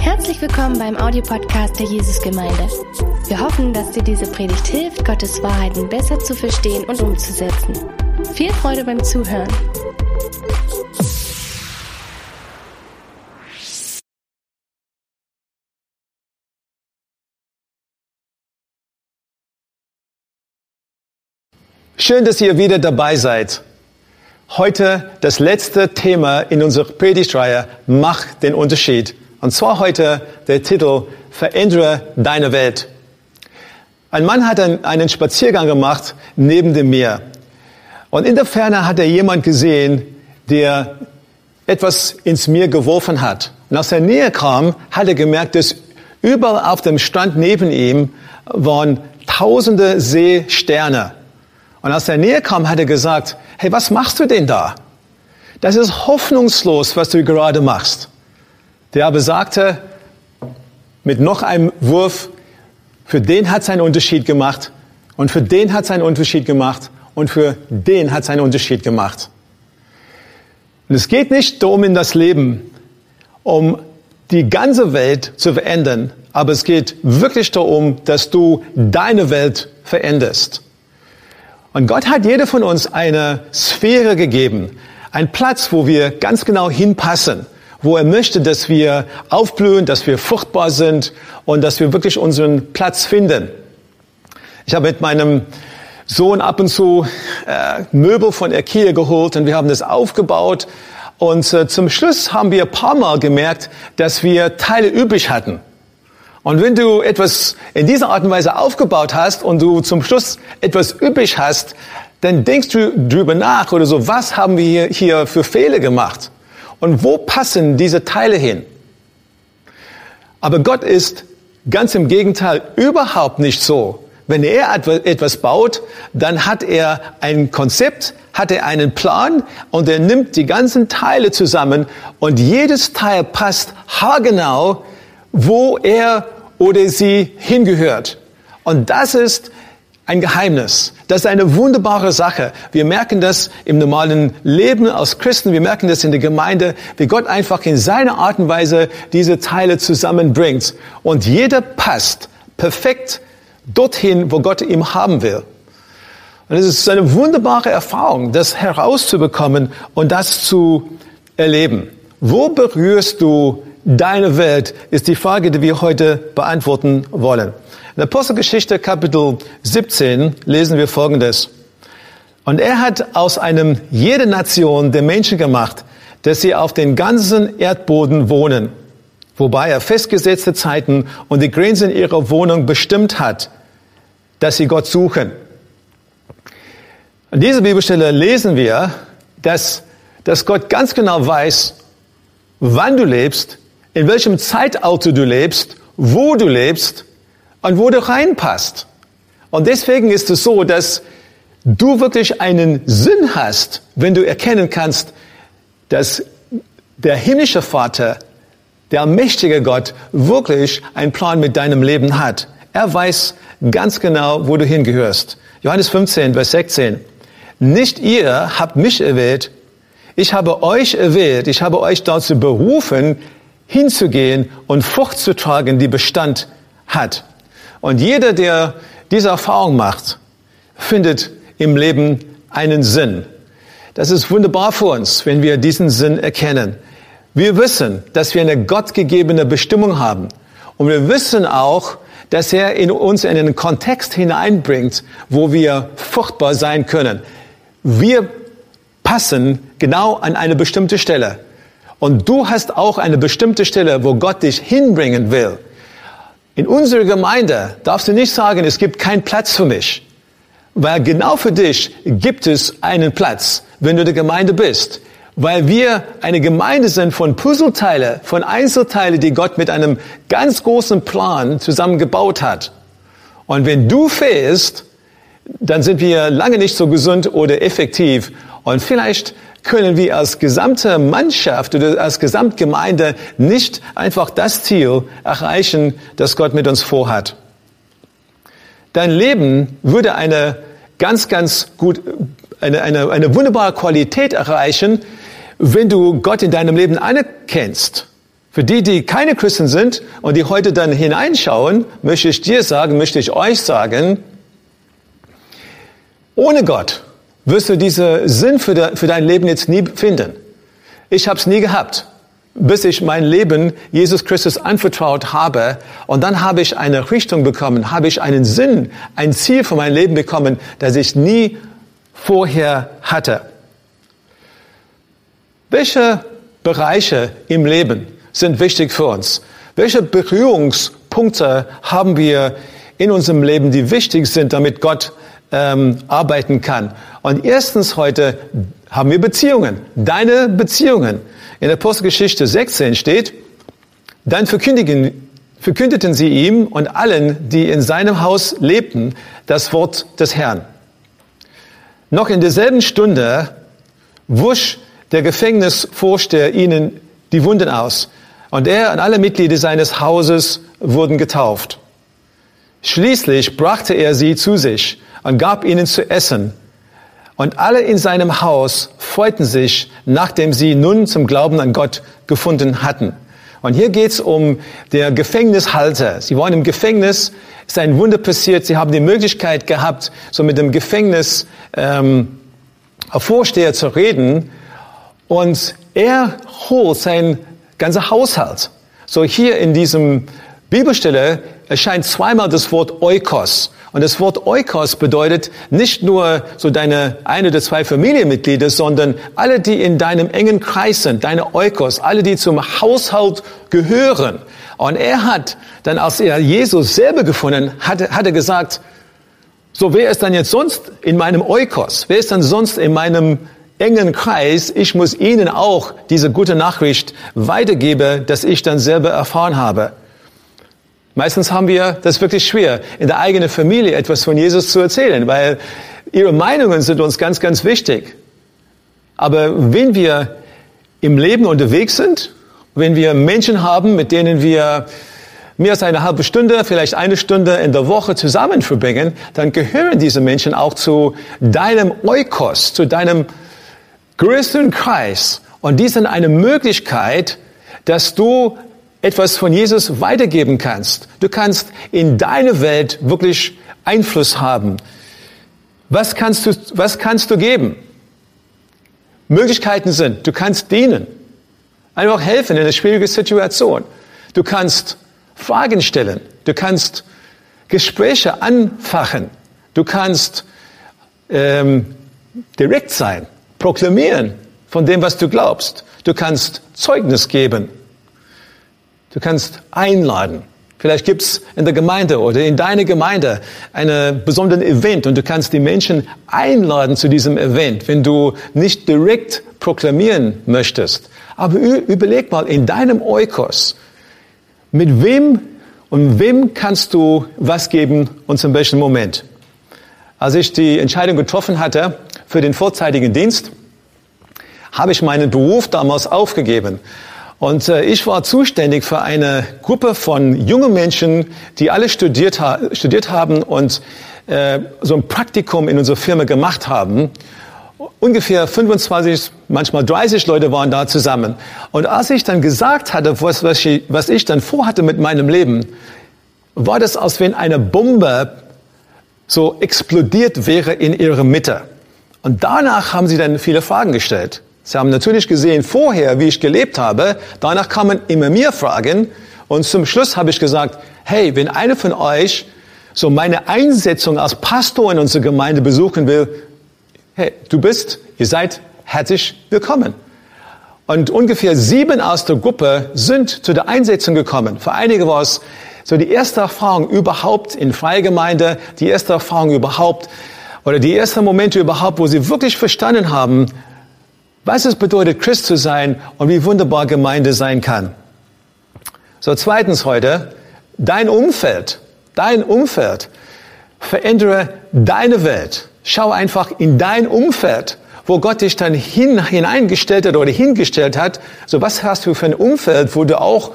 Herzlich willkommen beim Audiopodcast der Jesusgemeinde. Wir hoffen, dass dir diese Predigt hilft, Gottes Wahrheiten besser zu verstehen und umzusetzen. Viel Freude beim Zuhören. Schön, dass ihr wieder dabei seid. Heute das letzte Thema in unserer Predigtreihe, Mach den Unterschied. Und zwar heute der Titel, Verändere deine Welt. Ein Mann hat einen Spaziergang gemacht neben dem Meer. Und in der Ferne hat er jemand gesehen, der etwas ins Meer geworfen hat. Und als er näher kam, hat er gemerkt, dass überall auf dem Strand neben ihm waren tausende Seesterne. Und als er näher kam, hat er gesagt, hey, was machst du denn da? Das ist hoffnungslos, was du gerade machst. Der aber sagte, mit noch einem Wurf, für den hat es einen Unterschied gemacht und für den hat es einen Unterschied gemacht und für den hat es einen Unterschied gemacht. Und es geht nicht darum in das Leben, um die ganze Welt zu verändern, aber es geht wirklich darum, dass du deine Welt veränderst. Und Gott hat jeder von uns eine Sphäre gegeben, einen Platz, wo wir ganz genau hinpassen, wo er möchte, dass wir aufblühen, dass wir fruchtbar sind und dass wir wirklich unseren Platz finden. Ich habe mit meinem Sohn ab und zu äh, Möbel von Ikea geholt und wir haben das aufgebaut. Und äh, zum Schluss haben wir ein paar Mal gemerkt, dass wir Teile übrig hatten. Und wenn du etwas in dieser Art und Weise aufgebaut hast und du zum Schluss etwas übrig hast, dann denkst du drüber nach oder so, was haben wir hier, für Fehler gemacht? Und wo passen diese Teile hin? Aber Gott ist ganz im Gegenteil überhaupt nicht so. Wenn er etwas baut, dann hat er ein Konzept, hat er einen Plan und er nimmt die ganzen Teile zusammen und jedes Teil passt haargenau, wo er oder sie hingehört. Und das ist ein Geheimnis. Das ist eine wunderbare Sache. Wir merken das im normalen Leben als Christen. Wir merken das in der Gemeinde, wie Gott einfach in seiner Art und Weise diese Teile zusammenbringt. Und jeder passt perfekt dorthin, wo Gott ihn haben will. Und es ist eine wunderbare Erfahrung, das herauszubekommen und das zu erleben. Wo berührst du deine Welt, ist die Frage, die wir heute beantworten wollen. In Apostelgeschichte Kapitel 17 lesen wir Folgendes. Und er hat aus einem jede Nation der Menschen gemacht, dass sie auf den ganzen Erdboden wohnen, wobei er festgesetzte Zeiten und die Grenzen ihrer Wohnung bestimmt hat, dass sie Gott suchen. An dieser Bibelstelle lesen wir, dass, dass Gott ganz genau weiß, wann du lebst, in welchem Zeitalter du lebst, wo du lebst und wo du reinpasst. Und deswegen ist es so, dass du wirklich einen Sinn hast, wenn du erkennen kannst, dass der himmlische Vater, der mächtige Gott, wirklich einen Plan mit deinem Leben hat. Er weiß ganz genau, wo du hingehörst. Johannes 15, Vers 16. Nicht ihr habt mich erwählt, ich habe euch erwählt, ich habe euch dazu berufen, hinzugehen und Frucht zu tragen, die Bestand hat. Und jeder, der diese Erfahrung macht, findet im Leben einen Sinn. Das ist wunderbar für uns, wenn wir diesen Sinn erkennen. Wir wissen, dass wir eine gottgegebene Bestimmung haben. Und wir wissen auch, dass er in uns in einen Kontext hineinbringt, wo wir fruchtbar sein können. Wir passen genau an eine bestimmte Stelle. Und du hast auch eine bestimmte Stelle, wo Gott dich hinbringen will. In unserer Gemeinde darfst du nicht sagen, es gibt keinen Platz für mich. Weil genau für dich gibt es einen Platz, wenn du der Gemeinde bist. Weil wir eine Gemeinde sind von Puzzleteile, von Einzelteile, die Gott mit einem ganz großen Plan zusammengebaut hat. Und wenn du fehlst, dann sind wir lange nicht so gesund oder effektiv. Und vielleicht können wir als gesamte Mannschaft oder als Gesamtgemeinde nicht einfach das Ziel erreichen, das Gott mit uns vorhat. Dein Leben würde eine ganz, ganz gut, eine, eine, eine wunderbare Qualität erreichen, wenn du Gott in deinem Leben anerkennst. Für die, die keine Christen sind und die heute dann hineinschauen, möchte ich dir sagen, möchte ich euch sagen, ohne Gott wirst du diesen Sinn für, de, für dein Leben jetzt nie finden. Ich habe es nie gehabt, bis ich mein Leben Jesus Christus anvertraut habe. Und dann habe ich eine Richtung bekommen, habe ich einen Sinn, ein Ziel für mein Leben bekommen, das ich nie vorher hatte. Welche Bereiche im Leben sind wichtig für uns? Welche Berührungspunkte haben wir in unserem Leben, die wichtig sind, damit Gott ähm, arbeiten kann? Und erstens heute haben wir Beziehungen, deine Beziehungen. In der Apostelgeschichte 16 steht, dann verkündigen, verkündeten sie ihm und allen, die in seinem Haus lebten, das Wort des Herrn. Noch in derselben Stunde wusch der Gefängnisvorsteher ihnen die Wunden aus und er und alle Mitglieder seines Hauses wurden getauft. Schließlich brachte er sie zu sich und gab ihnen zu essen. Und alle in seinem Haus freuten sich, nachdem sie nun zum Glauben an Gott gefunden hatten. Und hier geht's um der Gefängnishalter. Sie waren im Gefängnis, ist ein Wunder passiert. Sie haben die Möglichkeit gehabt, so mit dem Gefängnis ähm, Vorsteher zu reden. Und er holt sein ganzer Haushalt. So hier in diesem Bibelstelle erscheint zweimal das Wort Oikos. Und das Wort Oikos bedeutet nicht nur so deine eine oder zwei Familienmitglieder, sondern alle, die in deinem engen Kreis sind, deine Oikos, alle, die zum Haushalt gehören. Und er hat dann, als er Jesus selber gefunden hat, hat er gesagt, so wer ist dann jetzt sonst in meinem Oikos? Wer ist dann sonst in meinem engen Kreis? Ich muss ihnen auch diese gute Nachricht weitergeben, dass ich dann selber erfahren habe. Meistens haben wir das wirklich schwer, in der eigenen Familie etwas von Jesus zu erzählen, weil ihre Meinungen sind uns ganz, ganz wichtig. Aber wenn wir im Leben unterwegs sind, wenn wir Menschen haben, mit denen wir mehr als eine halbe Stunde, vielleicht eine Stunde in der Woche zusammen verbringen, dann gehören diese Menschen auch zu deinem Eukos, zu deinem größten Kreis. Und die sind eine Möglichkeit, dass du etwas von Jesus weitergeben kannst. Du kannst in deine Welt wirklich Einfluss haben. Was kannst du, was kannst du geben? Möglichkeiten sind, du kannst dienen. Einfach helfen in einer schwierigen Situation. Du kannst Fragen stellen. Du kannst Gespräche anfachen. Du kannst ähm, direkt sein, proklamieren von dem, was du glaubst. Du kannst Zeugnis geben. Du kannst einladen. Vielleicht gibt's in der Gemeinde oder in deiner Gemeinde einen besonderen Event und du kannst die Menschen einladen zu diesem Event, wenn du nicht direkt proklamieren möchtest. Aber überleg mal in deinem Eukos, mit wem und wem kannst du was geben und zum welchen Moment? Als ich die Entscheidung getroffen hatte für den vorzeitigen Dienst, habe ich meinen Beruf damals aufgegeben und äh, ich war zuständig für eine Gruppe von jungen Menschen, die alle studiert, studiert haben und äh, so ein Praktikum in unserer Firma gemacht haben. Ungefähr 25, manchmal 30 Leute waren da zusammen. Und als ich dann gesagt hatte, was, was, ich, was ich dann vorhatte mit meinem Leben, war das, als wenn eine Bombe so explodiert wäre in ihrer Mitte. Und danach haben sie dann viele Fragen gestellt. Sie haben natürlich gesehen vorher, wie ich gelebt habe. Danach kamen immer mehr Fragen. Und zum Schluss habe ich gesagt, hey, wenn einer von euch so meine Einsetzung als Pastor in unserer Gemeinde besuchen will, hey, du bist, ihr seid herzlich willkommen. Und ungefähr sieben aus der Gruppe sind zu der Einsetzung gekommen. Für einige war es so die erste Erfahrung überhaupt in Freigemeinde, die erste Erfahrung überhaupt, oder die ersten Momente überhaupt, wo sie wirklich verstanden haben, was es bedeutet, Christ zu sein und wie wunderbar Gemeinde sein kann. So, zweitens heute, dein Umfeld, dein Umfeld. Verändere deine Welt. Schau einfach in dein Umfeld, wo Gott dich dann hin, hineingestellt hat oder hingestellt hat. So, was hast du für ein Umfeld, wo du auch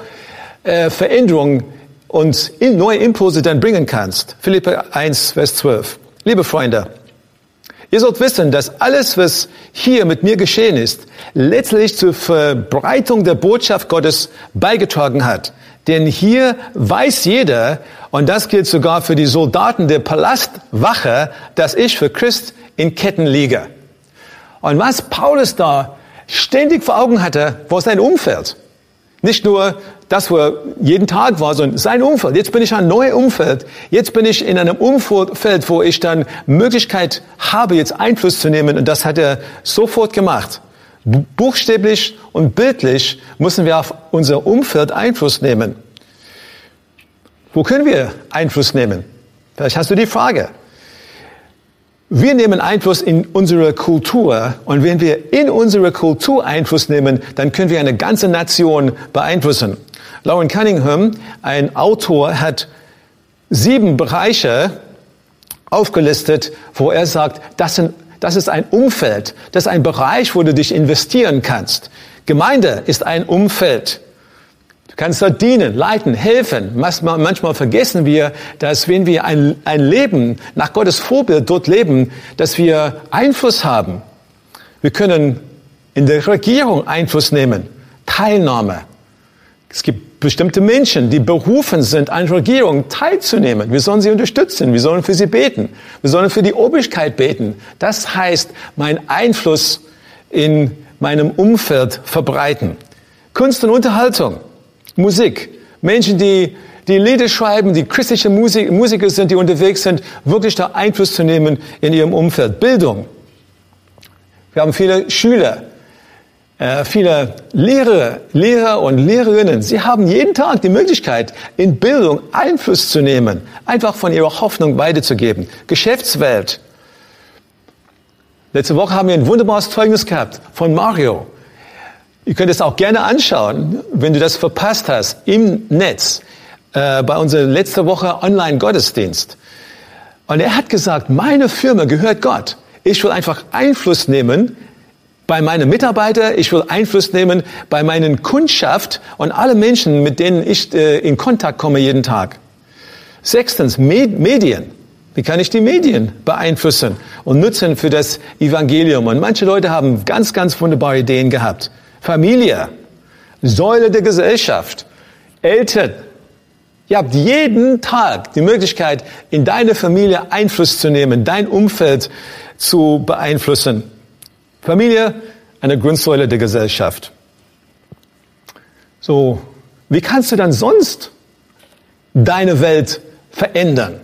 äh, Veränderungen und neue Impulse dann bringen kannst? Philippe 1, Vers 12. Liebe Freunde, Ihr sollt wissen, dass alles, was hier mit mir geschehen ist, letztlich zur Verbreitung der Botschaft Gottes beigetragen hat. Denn hier weiß jeder, und das gilt sogar für die Soldaten der Palastwache, dass ich für Christ in Ketten liege. Und was Paulus da ständig vor Augen hatte, war sein Umfeld. Nicht nur das, wo er jeden Tag war, sondern sein Umfeld. Jetzt bin ich in einem neuen Umfeld. Jetzt bin ich in einem Umfeld, wo ich dann Möglichkeit habe, jetzt Einfluss zu nehmen. Und das hat er sofort gemacht. Buchstäblich und bildlich müssen wir auf unser Umfeld Einfluss nehmen. Wo können wir Einfluss nehmen? Vielleicht hast du die Frage. Wir nehmen Einfluss in unsere Kultur und wenn wir in unsere Kultur Einfluss nehmen, dann können wir eine ganze Nation beeinflussen. Lauren Cunningham, ein Autor, hat sieben Bereiche aufgelistet, wo er sagt, das, sind, das ist ein Umfeld, das ist ein Bereich, wo du dich investieren kannst. Gemeinde ist ein Umfeld. Du kannst dort dienen, leiten, helfen. Manchmal, manchmal vergessen wir, dass wenn wir ein, ein Leben nach Gottes Vorbild dort leben, dass wir Einfluss haben. Wir können in der Regierung Einfluss nehmen, Teilnahme. Es gibt bestimmte Menschen, die berufen sind, an Regierung teilzunehmen. Wir sollen sie unterstützen, wir sollen für sie beten, wir sollen für die Obrigkeit beten. Das heißt, mein Einfluss in meinem Umfeld verbreiten. Kunst und Unterhaltung. Musik. Menschen, die, die Lieder schreiben, die christliche Musik, Musiker sind, die unterwegs sind, wirklich da Einfluss zu nehmen in ihrem Umfeld. Bildung. Wir haben viele Schüler, äh, viele Lehrer, Lehrer und Lehrerinnen. Sie haben jeden Tag die Möglichkeit, in Bildung Einfluss zu nehmen, einfach von ihrer Hoffnung weiterzugeben. Geschäftswelt. Letzte Woche haben wir ein wunderbares Zeugnis gehabt von Mario. Ihr könnt es auch gerne anschauen, wenn du das verpasst hast, im Netz, äh, bei unserer letzte Woche Online-Gottesdienst. Und er hat gesagt, meine Firma gehört Gott. Ich will einfach Einfluss nehmen bei meinen Mitarbeitern, ich will Einfluss nehmen bei meinen Kundschaft und alle Menschen, mit denen ich äh, in Kontakt komme jeden Tag. Sechstens, Med Medien. Wie kann ich die Medien beeinflussen und nutzen für das Evangelium? Und manche Leute haben ganz, ganz wunderbare Ideen gehabt. Familie, Säule der Gesellschaft, Eltern. Ihr habt jeden Tag die Möglichkeit, in deine Familie Einfluss zu nehmen, dein Umfeld zu beeinflussen. Familie, eine Grundsäule der Gesellschaft. So, wie kannst du dann sonst deine Welt verändern?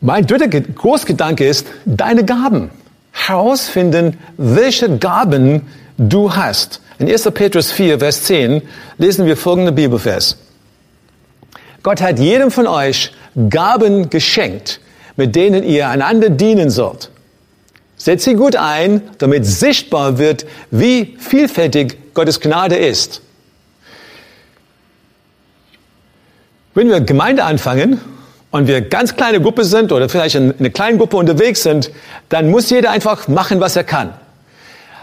Mein dritter Großgedanke ist deine Gaben herausfinden, welche Gaben du hast. In 1. Petrus 4, Vers 10 lesen wir folgende Bibelvers. Gott hat jedem von euch Gaben geschenkt, mit denen ihr einander dienen sollt. Setzt sie gut ein, damit sichtbar wird, wie vielfältig Gottes Gnade ist. Wenn wir Gemeinde anfangen, und wir ganz kleine Gruppe sind oder vielleicht in einer kleinen Gruppe unterwegs sind, dann muss jeder einfach machen, was er kann.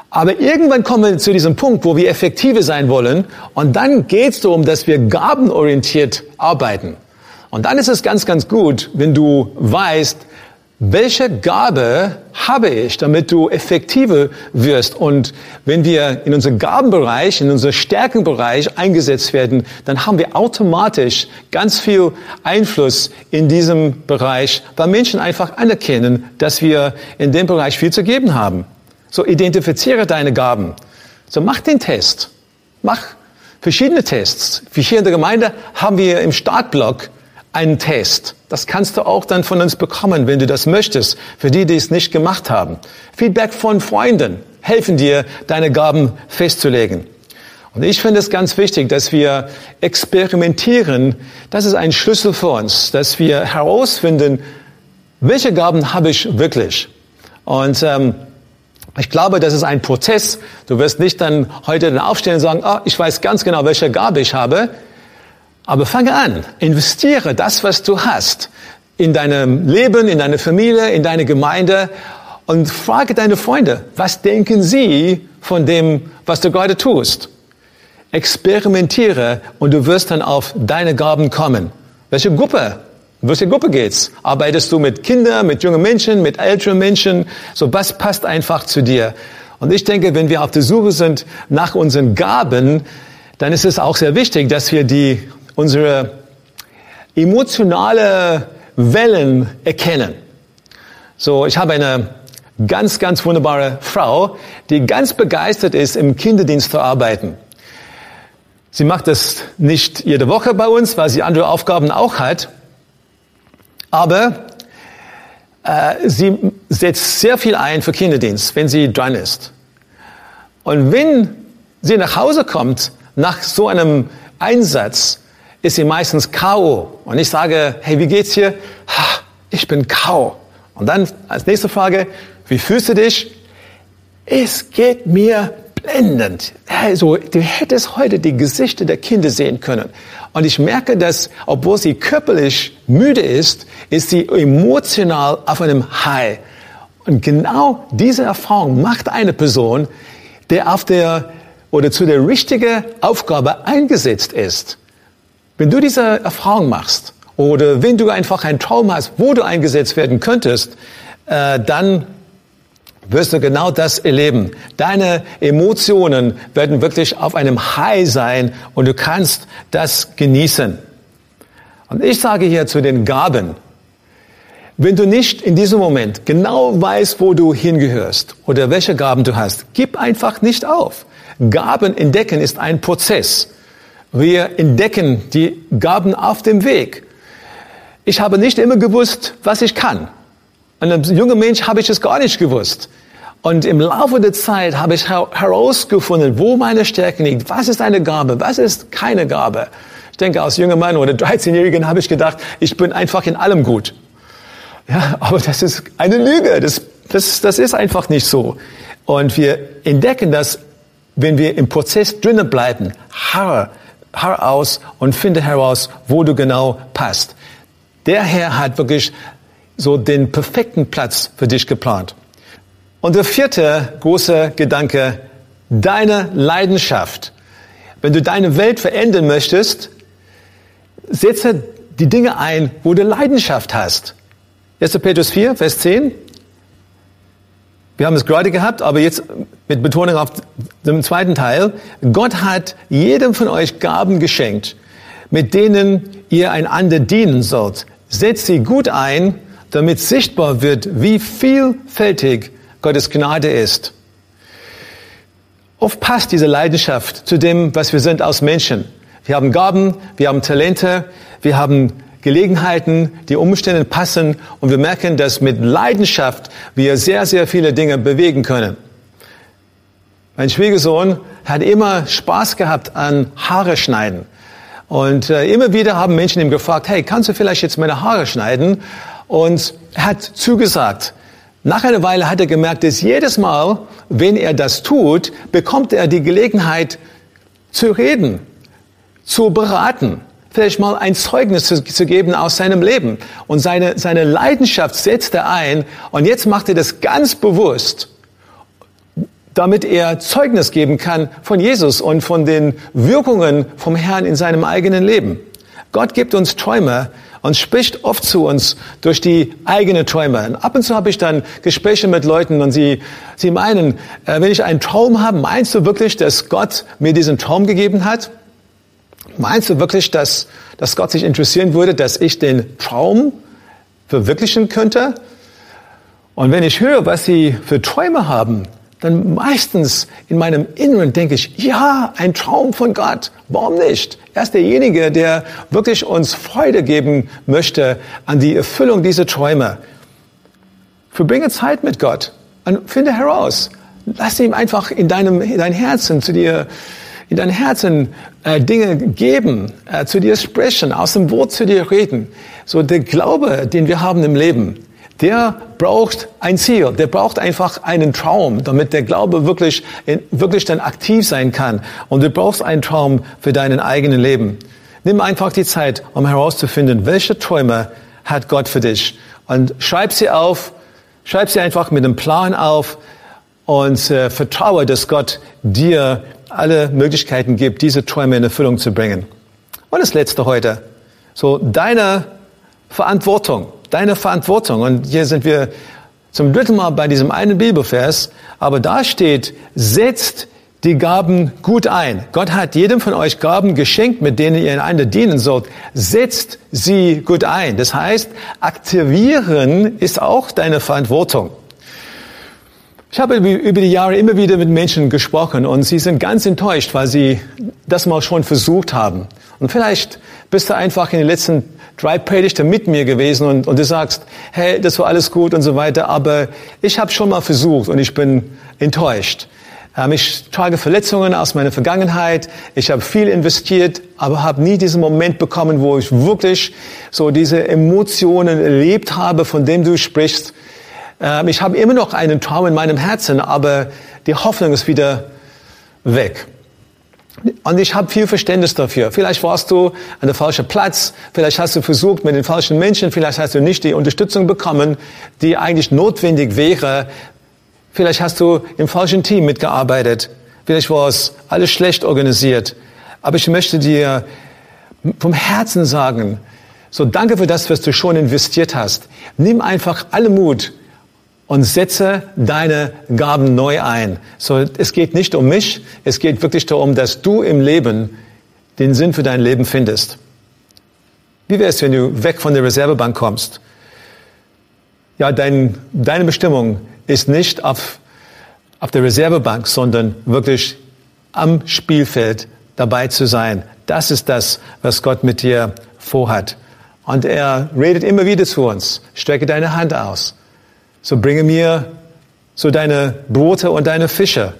Aber irgendwann kommen wir zu diesem Punkt, wo wir effektive sein wollen und dann geht es darum, dass wir gabenorientiert arbeiten. Und dann ist es ganz, ganz gut, wenn du weißt, welche Gabe habe ich, damit du effektiver wirst? Und wenn wir in unserem Gabenbereich, in unserem Stärkenbereich eingesetzt werden, dann haben wir automatisch ganz viel Einfluss in diesem Bereich, weil Menschen einfach anerkennen, dass wir in dem Bereich viel zu geben haben. So identifiziere deine Gaben. So mach den Test. Mach verschiedene Tests. Wie hier in der Gemeinde haben wir im Startblock einen Test. Das kannst du auch dann von uns bekommen, wenn du das möchtest, für die, die es nicht gemacht haben. Feedback von Freunden helfen dir, deine Gaben festzulegen. Und ich finde es ganz wichtig, dass wir experimentieren. Das ist ein Schlüssel für uns, dass wir herausfinden, welche Gaben habe ich wirklich. Und ähm, ich glaube, das ist ein Prozess. Du wirst nicht dann heute dann aufstehen und sagen, oh, ich weiß ganz genau, welche Gabe ich habe. Aber fange an, investiere das, was du hast, in deinem Leben, in deine Familie, in deine Gemeinde und frage deine Freunde, was denken sie von dem, was du gerade tust? Experimentiere und du wirst dann auf deine Gaben kommen. Welche Gruppe welche Gruppe geht's? Arbeitest du mit Kindern, mit jungen Menschen, mit älteren Menschen? So was passt einfach zu dir? Und ich denke, wenn wir auf der Suche sind nach unseren Gaben, dann ist es auch sehr wichtig, dass wir die, unsere emotionale Wellen erkennen. So, ich habe eine ganz, ganz wunderbare Frau, die ganz begeistert ist, im Kinderdienst zu arbeiten. Sie macht das nicht jede Woche bei uns, weil sie andere Aufgaben auch hat. Aber äh, sie setzt sehr viel ein für Kinderdienst, wenn sie dran ist. Und wenn sie nach Hause kommt, nach so einem Einsatz, ist sie meistens K.O. Und ich sage, hey, wie geht's dir? Ich bin K.O. Und dann als nächste Frage, wie fühlst du dich? Es geht mir blendend. Also, du hättest heute die Gesichter der Kinder sehen können. Und ich merke, dass, obwohl sie körperlich müde ist, ist sie emotional auf einem High. Und genau diese Erfahrung macht eine Person, der auf der oder zu der richtigen Aufgabe eingesetzt ist. Wenn du diese Erfahrung machst oder wenn du einfach einen Traum hast, wo du eingesetzt werden könntest, äh, dann wirst du genau das erleben. Deine Emotionen werden wirklich auf einem High sein und du kannst das genießen. Und ich sage hier zu den Gaben, wenn du nicht in diesem Moment genau weißt, wo du hingehörst oder welche Gaben du hast, gib einfach nicht auf. Gaben entdecken ist ein Prozess. Wir entdecken die Gaben auf dem Weg. Ich habe nicht immer gewusst, was ich kann. Und als junger Mensch habe ich es gar nicht gewusst. Und im Laufe der Zeit habe ich herausgefunden, wo meine Stärke liegt. Was ist eine Gabe? Was ist keine Gabe? Ich denke, als junger Mann oder 13-Jährigen habe ich gedacht, ich bin einfach in allem gut. Ja, aber das ist eine Lüge. Das, das, das ist einfach nicht so. Und wir entdecken das, wenn wir im Prozess drinnen bleiben. Harr, harr aus und finde heraus, wo du genau passt. Der Herr hat wirklich so den perfekten Platz für dich geplant. Und der vierte große Gedanke, deine Leidenschaft. Wenn du deine Welt verändern möchtest, setze die Dinge ein, wo du Leidenschaft hast. 1. Petrus 4, Vers 10. Wir haben es gerade gehabt, aber jetzt mit Betonung auf dem zweiten Teil. Gott hat jedem von euch Gaben geschenkt, mit denen ihr einander dienen sollt. Setzt sie gut ein, damit sichtbar wird, wie vielfältig Gottes Gnade ist. Oft passt diese Leidenschaft zu dem, was wir sind als Menschen. Wir haben Gaben, wir haben Talente, wir haben Gelegenheiten, die Umstände passen und wir merken, dass mit Leidenschaft wir sehr, sehr viele Dinge bewegen können. Mein Schwiegersohn hat immer Spaß gehabt an Haare schneiden. Und äh, immer wieder haben Menschen ihm gefragt, hey, kannst du vielleicht jetzt meine Haare schneiden? Und er hat zugesagt. Nach einer Weile hat er gemerkt, dass jedes Mal, wenn er das tut, bekommt er die Gelegenheit zu reden, zu beraten, vielleicht mal ein Zeugnis zu, zu, geben aus seinem Leben. Und seine, seine Leidenschaft setzt er ein und jetzt macht er das ganz bewusst, damit er Zeugnis geben kann von Jesus und von den Wirkungen vom Herrn in seinem eigenen Leben. Gott gibt uns Träume, und spricht oft zu uns durch die eigene Träume. Und ab und zu habe ich dann Gespräche mit Leuten und sie, sie meinen, äh, wenn ich einen Traum habe, meinst du wirklich, dass Gott mir diesen Traum gegeben hat? Meinst du wirklich, dass, dass Gott sich interessieren würde, dass ich den Traum verwirklichen könnte? Und wenn ich höre, was sie für Träume haben, dann meistens in meinem Inneren denke ich, ja, ein Traum von Gott. Warum nicht? Er ist derjenige, der wirklich uns Freude geben möchte an die Erfüllung dieser Träume. Verbringe Zeit mit Gott und finde heraus. Lass ihm einfach in deinem, in dein Herzen zu dir, in dein Herzen äh, Dinge geben, äh, zu dir sprechen, aus dem Wort zu dir reden. So der Glaube, den wir haben im Leben, der braucht ein Ziel, der braucht einfach einen Traum, damit der Glaube wirklich, wirklich dann aktiv sein kann. Und du brauchst einen Traum für deinen eigenen Leben. Nimm einfach die Zeit, um herauszufinden, welche Träume hat Gott für dich. Und schreib sie auf, schreib sie einfach mit einem Plan auf und äh, vertraue, dass Gott dir alle Möglichkeiten gibt, diese Träume in Erfüllung zu bringen. Und das Letzte heute. So, deine Verantwortung, deine Verantwortung. Und hier sind wir zum dritten Mal bei diesem einen Bibelvers, aber da steht, setzt die Gaben gut ein. Gott hat jedem von euch Gaben geschenkt, mit denen ihr einander dienen sollt. Setzt sie gut ein. Das heißt, aktivieren ist auch deine Verantwortung. Ich habe über die Jahre immer wieder mit Menschen gesprochen und sie sind ganz enttäuscht, weil sie das mal schon versucht haben. Und vielleicht bist du einfach in den letzten drei Predigten mit mir gewesen und, und du sagst, hey, das war alles gut und so weiter, aber ich habe schon mal versucht und ich bin enttäuscht. Ähm, ich trage Verletzungen aus meiner Vergangenheit. Ich habe viel investiert, aber habe nie diesen Moment bekommen, wo ich wirklich so diese Emotionen erlebt habe, von dem du sprichst. Ähm, ich habe immer noch einen Traum in meinem Herzen, aber die Hoffnung ist wieder weg. Und ich habe viel Verständnis dafür. Vielleicht warst du an der falschen Platz, vielleicht hast du versucht mit den falschen Menschen, vielleicht hast du nicht die Unterstützung bekommen, die eigentlich notwendig wäre, Vielleicht hast du im falschen Team mitgearbeitet. Vielleicht war es alles schlecht organisiert. Aber ich möchte dir vom Herzen sagen, so danke für das, was du schon investiert hast. Nimm einfach alle Mut und setze deine Gaben neu ein. So, es geht nicht um mich, es geht wirklich darum, dass du im Leben den Sinn für dein Leben findest. Wie wäre es, wenn du weg von der Reservebank kommst? Ja, dein, deine Bestimmung ist nicht auf, auf der Reservebank, sondern wirklich am Spielfeld dabei zu sein. Das ist das, was Gott mit dir vorhat. Und er redet immer wieder zu uns. Strecke deine Hand aus. So bringe mir so deine Brote und deine Fische.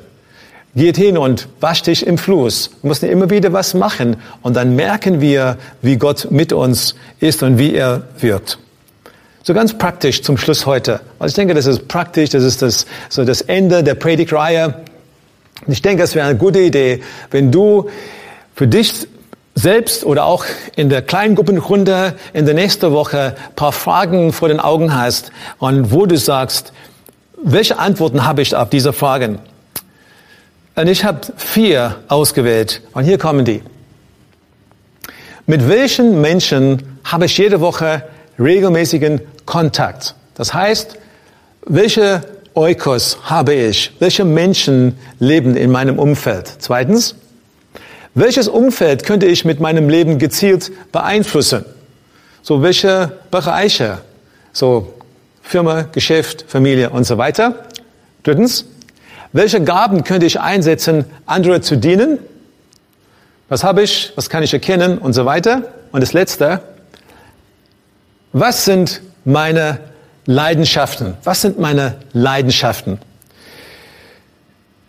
Geht hin und wasch dich im Fluss. Wir müssen immer wieder was machen. Und dann merken wir, wie Gott mit uns ist und wie er wirkt. So ganz praktisch zum Schluss heute. Also ich denke, das ist praktisch, das ist das, so das Ende der Predigtreihe. Ich denke, es wäre eine gute Idee, wenn du für dich selbst oder auch in der kleinen Gruppenrunde in der nächsten Woche paar Fragen vor den Augen hast und wo du sagst, welche Antworten habe ich auf diese Fragen? Und ich habe vier ausgewählt und hier kommen die. Mit welchen Menschen habe ich jede Woche regelmäßigen Kontakt. Das heißt, welche Eukos habe ich? Welche Menschen leben in meinem Umfeld? Zweitens, welches Umfeld könnte ich mit meinem Leben gezielt beeinflussen? So welche Bereiche? So Firma, Geschäft, Familie und so weiter. Drittens, welche Gaben könnte ich einsetzen, andere zu dienen? Was habe ich? Was kann ich erkennen? Und so weiter. Und das Letzte, was sind meine Leidenschaften? Was sind meine Leidenschaften?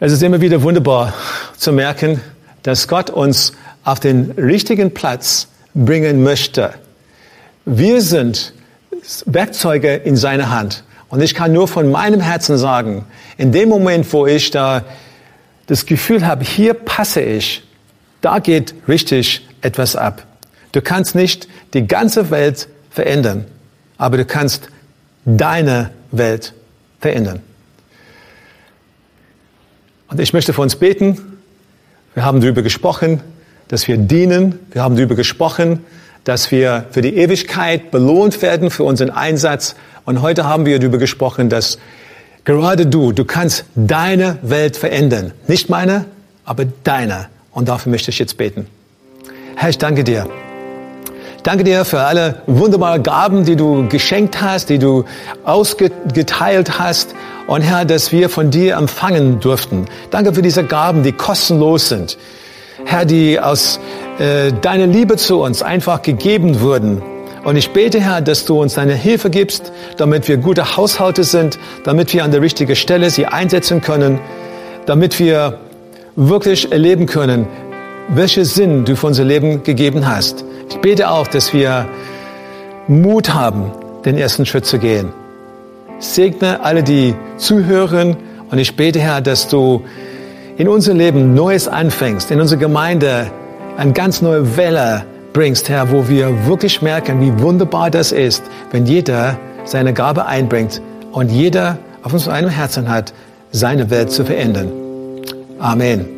Es ist immer wieder wunderbar zu merken, dass Gott uns auf den richtigen Platz bringen möchte. Wir sind Werkzeuge in seiner Hand. Und ich kann nur von meinem Herzen sagen, in dem Moment, wo ich da das Gefühl habe, hier passe ich, da geht richtig etwas ab. Du kannst nicht die ganze Welt verändern, aber du kannst deine Welt verändern. Und ich möchte für uns beten. Wir haben darüber gesprochen, dass wir dienen. Wir haben darüber gesprochen, dass wir für die Ewigkeit belohnt werden für unseren Einsatz. Und heute haben wir darüber gesprochen, dass gerade du, du kannst deine Welt verändern. Nicht meine, aber deine. Und dafür möchte ich jetzt beten. Herr, ich danke dir Danke dir für alle wunderbaren Gaben, die du geschenkt hast, die du ausgeteilt hast. Und Herr, dass wir von dir empfangen durften. Danke für diese Gaben, die kostenlos sind. Herr, die aus äh, deiner Liebe zu uns einfach gegeben wurden. Und ich bete, Herr, dass du uns deine Hilfe gibst, damit wir gute Haushalte sind, damit wir an der richtigen Stelle sie einsetzen können, damit wir wirklich erleben können, welchen Sinn du für unser Leben gegeben hast. Ich bete auch, dass wir Mut haben, den ersten Schritt zu gehen. Segne alle, die zuhören. Und ich bete, Herr, dass du in unser Leben Neues anfängst, in unsere Gemeinde eine ganz neue Welle bringst, Herr, wo wir wirklich merken, wie wunderbar das ist, wenn jeder seine Gabe einbringt und jeder auf uns einem Herzen hat, seine Welt zu verändern. Amen.